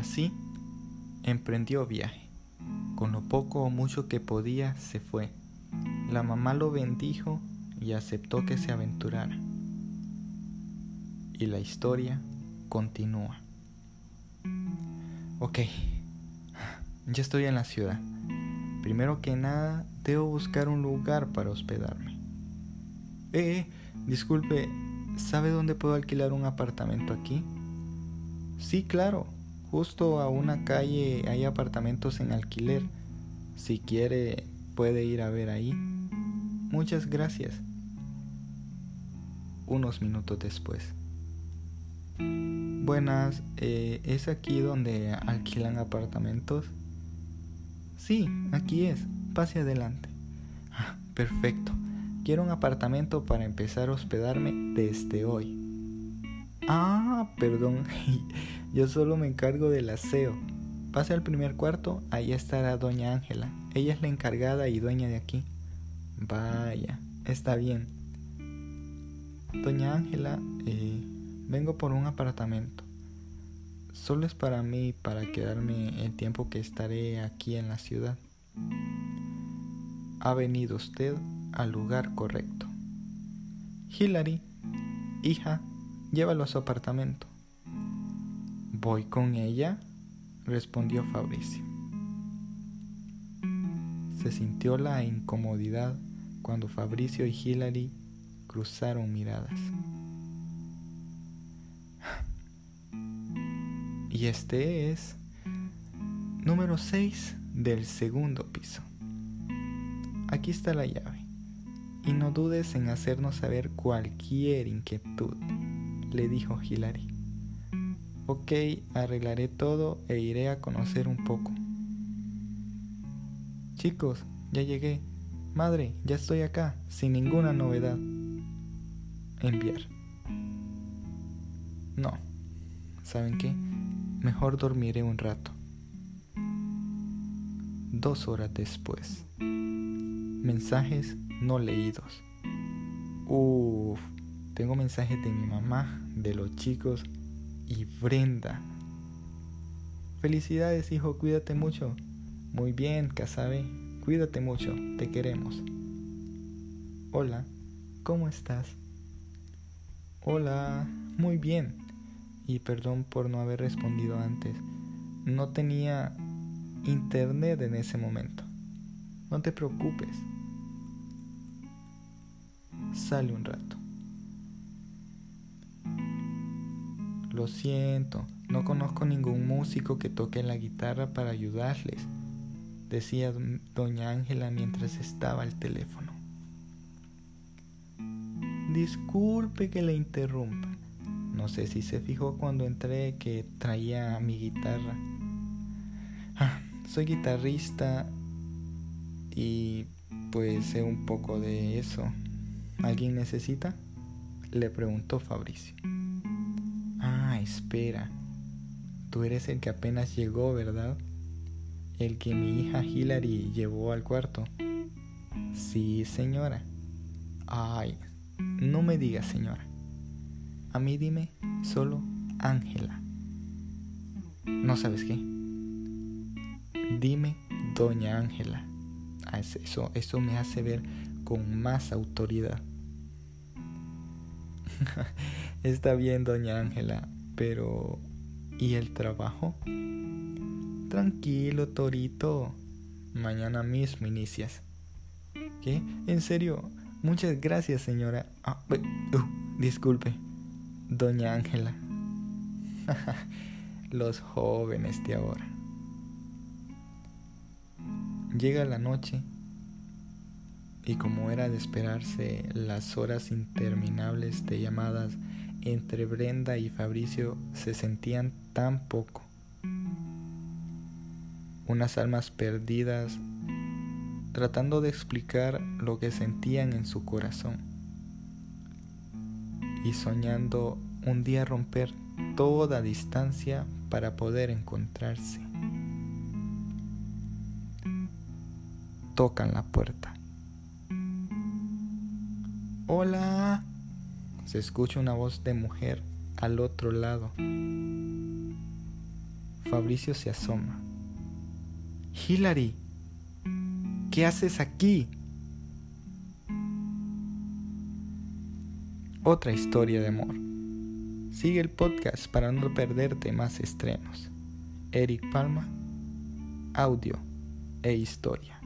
así emprendió viaje. Con lo poco o mucho que podía, se fue. La mamá lo bendijo y aceptó que se aventurara. Y la historia continúa. Ok, ya estoy en la ciudad. Primero que nada, debo buscar un lugar para hospedarme. Eh, eh, disculpe, ¿sabe dónde puedo alquilar un apartamento aquí? Sí, claro. Justo a una calle hay apartamentos en alquiler. Si quiere, puede ir a ver ahí. Muchas gracias. Unos minutos después. Buenas, eh, ¿es aquí donde alquilan apartamentos? Sí, aquí es. Pase adelante. Ah, perfecto. Quiero un apartamento para empezar a hospedarme desde hoy. Ah, perdón. Yo solo me encargo del aseo. Pase al primer cuarto, ahí estará doña Ángela. Ella es la encargada y dueña de aquí. Vaya, está bien. Doña Ángela, eh, vengo por un apartamento. Solo es para mí, para quedarme el tiempo que estaré aquí en la ciudad. Ha venido usted al lugar correcto. Hillary, hija, llévalo a su apartamento. ¿Voy con ella? respondió Fabricio. Se sintió la incomodidad cuando Fabricio y Hillary cruzaron miradas. Y este es número 6 del segundo piso. Aquí está la llave. Y no dudes en hacernos saber cualquier inquietud, le dijo Hilary. Ok, arreglaré todo e iré a conocer un poco. Chicos, ya llegué. Madre, ya estoy acá, sin ninguna novedad. Enviar. No. ¿Saben qué? Mejor dormiré un rato. Dos horas después. Mensajes no leídos. Uff, tengo mensajes de mi mamá, de los chicos y Brenda. Felicidades, hijo, cuídate mucho. Muy bien, Casabe, cuídate mucho, te queremos. Hola, ¿cómo estás? Hola, muy bien y perdón por no haber respondido antes. No tenía internet en ese momento. No te preocupes. Sale un rato. Lo siento, no conozco ningún músico que toque la guitarra para ayudarles, decía doña Ángela mientras estaba al teléfono. Disculpe que le interrumpa. No sé si se fijó cuando entré que traía mi guitarra. Ah, soy guitarrista y pues sé un poco de eso. ¿Alguien necesita? Le preguntó Fabricio. Espera. Tú eres el que apenas llegó, ¿verdad? El que mi hija Hillary llevó al cuarto. Sí, señora. Ay, no me digas, señora. A mí dime solo Ángela. ¿No sabes qué? Dime Doña Ángela. Ah, eso, eso me hace ver con más autoridad. Está bien, Doña Ángela, pero ¿y el trabajo? Tranquilo, Torito. Mañana mismo inicias. ¿Qué? ¿En serio? Muchas gracias, señora. Ah, uh, disculpe. Doña Ángela. Los jóvenes de ahora. Llega la noche y como era de esperarse, las horas interminables de llamadas entre Brenda y Fabricio se sentían tan poco. Unas almas perdidas tratando de explicar lo que sentían en su corazón y soñando un día romper toda distancia para poder encontrarse. Tocan la puerta. Hola. Se escucha una voz de mujer al otro lado. Fabricio se asoma. Hilary, ¿qué haces aquí? Otra historia de amor. Sigue el podcast para no perderte más estrenos. Eric Palma, audio e historia.